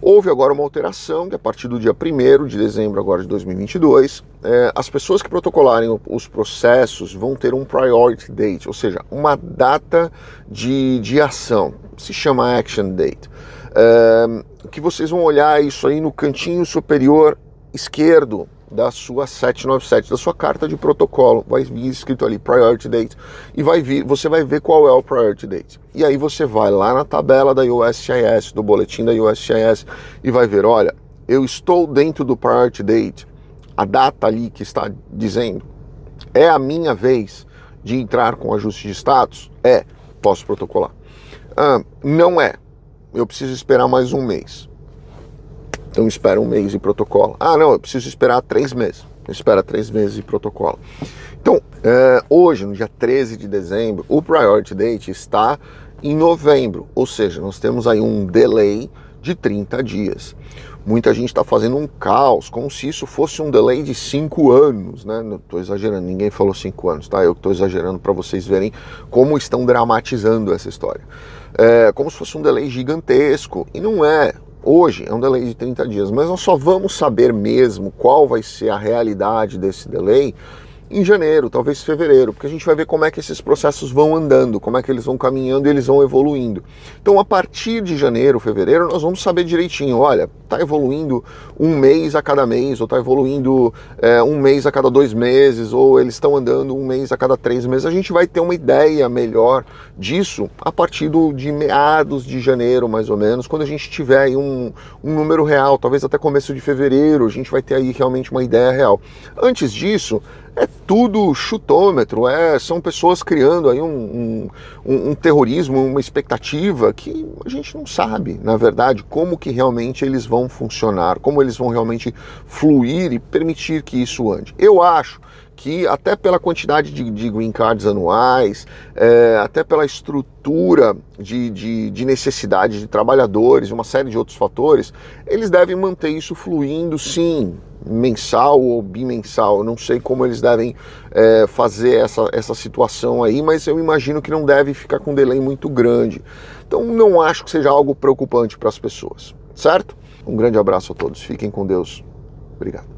Houve agora uma alteração que a partir do dia 1 de dezembro agora de 2022, é, as pessoas que protocolarem os processos vão ter um priority date, ou seja, uma data de, de ação, se chama action date. É, que vocês vão olhar isso aí no cantinho superior esquerdo da sua 797, da sua carta de protocolo. Vai vir escrito ali Priority Date e vai vir, você vai ver qual é o Priority Date. E aí você vai lá na tabela da USCIS, do boletim da USCIS e vai ver, olha, eu estou dentro do Priority Date. A data ali que está dizendo é a minha vez de entrar com ajuste de status? É, posso protocolar. Ah, não é. Eu preciso esperar mais um mês. Então espera um mês e protocola. Ah, não, eu preciso esperar três meses. Espera três meses e protocola. Então, é, hoje, no dia 13 de dezembro, o Priority Date está em novembro, ou seja, nós temos aí um delay de 30 dias. Muita gente está fazendo um caos, como se isso fosse um delay de 5 anos, né? Não estou exagerando, ninguém falou 5 anos, tá? Eu estou exagerando para vocês verem como estão dramatizando essa história. É, como se fosse um delay gigantesco, e não é. Hoje é um delay de 30 dias, mas nós só vamos saber mesmo qual vai ser a realidade desse delay em janeiro, talvez fevereiro, porque a gente vai ver como é que esses processos vão andando, como é que eles vão caminhando e eles vão evoluindo. Então, a partir de janeiro, fevereiro, nós vamos saber direitinho, olha, está evoluindo um mês a cada mês, ou está evoluindo é, um mês a cada dois meses, ou eles estão andando um mês a cada três meses. A gente vai ter uma ideia melhor disso a partir do, de meados de janeiro, mais ou menos, quando a gente tiver aí um, um número real, talvez até começo de fevereiro, a gente vai ter aí realmente uma ideia real. Antes disso, é tudo chutômetro, é, são pessoas criando aí um, um, um, terrorismo, uma expectativa que a gente não sabe, na verdade, como que realmente eles vão funcionar, como eles vão realmente fluir e permitir que isso ande. Eu acho que até pela quantidade de, de green cards anuais, é, até pela estrutura de, de, de, necessidade de trabalhadores, uma série de outros fatores, eles devem manter isso fluindo sim, mensal ou bimensal. Eu não sei como eles devem é, fazer essa, essa situação aí, mas eu imagino que não deve ficar com um delay muito grande. Então não acho que seja algo preocupante para as pessoas, certo? Um grande abraço a todos, fiquem com Deus. Obrigado.